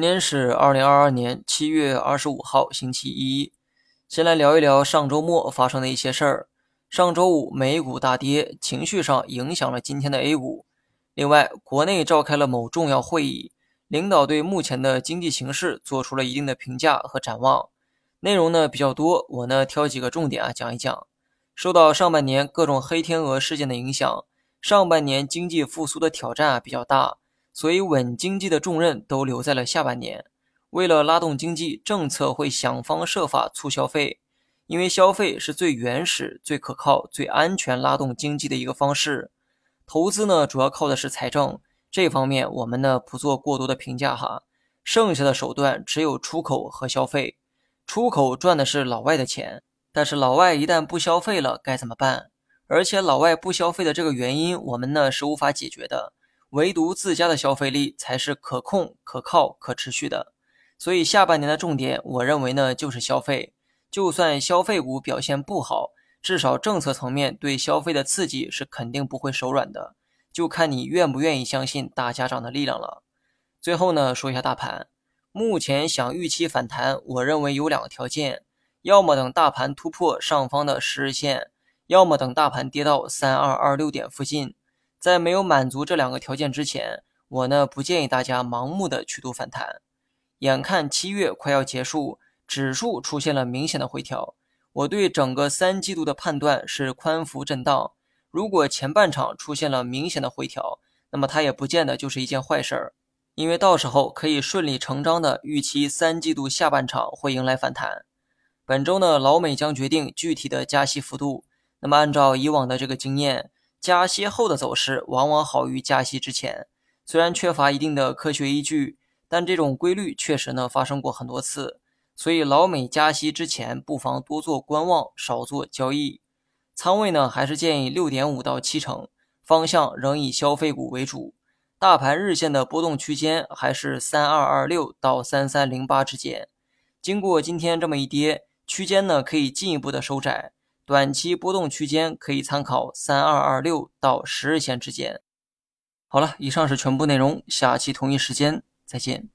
今天是二零二二年七月二十五号，星期一。先来聊一聊上周末发生的一些事儿。上周五美股大跌，情绪上影响了今天的 A 股。另外，国内召开了某重要会议，领导对目前的经济形势做出了一定的评价和展望。内容呢比较多，我呢挑几个重点啊讲一讲。受到上半年各种黑天鹅事件的影响，上半年经济复苏的挑战啊比较大。所以，稳经济的重任都留在了下半年。为了拉动经济，政策会想方设法促消费，因为消费是最原始、最可靠、最安全拉动经济的一个方式。投资呢，主要靠的是财政，这方面我们呢不做过多的评价哈。剩下的手段只有出口和消费。出口赚的是老外的钱，但是老外一旦不消费了，该怎么办？而且老外不消费的这个原因，我们呢是无法解决的。唯独自家的消费力才是可控、可靠、可持续的，所以下半年的重点，我认为呢就是消费。就算消费股表现不好，至少政策层面对消费的刺激是肯定不会手软的，就看你愿不愿意相信大家长的力量了。最后呢，说一下大盘，目前想预期反弹，我认为有两个条件：要么等大盘突破上方的十日线，要么等大盘跌到三二二六点附近。在没有满足这两个条件之前，我呢不建议大家盲目的去赌反弹。眼看七月快要结束，指数出现了明显的回调，我对整个三季度的判断是宽幅震荡。如果前半场出现了明显的回调，那么它也不见得就是一件坏事儿，因为到时候可以顺理成章的预期三季度下半场会迎来反弹。本周呢，老美将决定具体的加息幅度。那么按照以往的这个经验。加息后的走势往往好于加息之前，虽然缺乏一定的科学依据，但这种规律确实呢发生过很多次。所以老美加息之前，不妨多做观望，少做交易。仓位呢还是建议六点五到七成，方向仍以消费股为主。大盘日线的波动区间还是三二二六到三三零八之间。经过今天这么一跌，区间呢可以进一步的收窄。短期波动区间可以参考三二二六到十日线之间。好了，以上是全部内容，下期同一时间再见。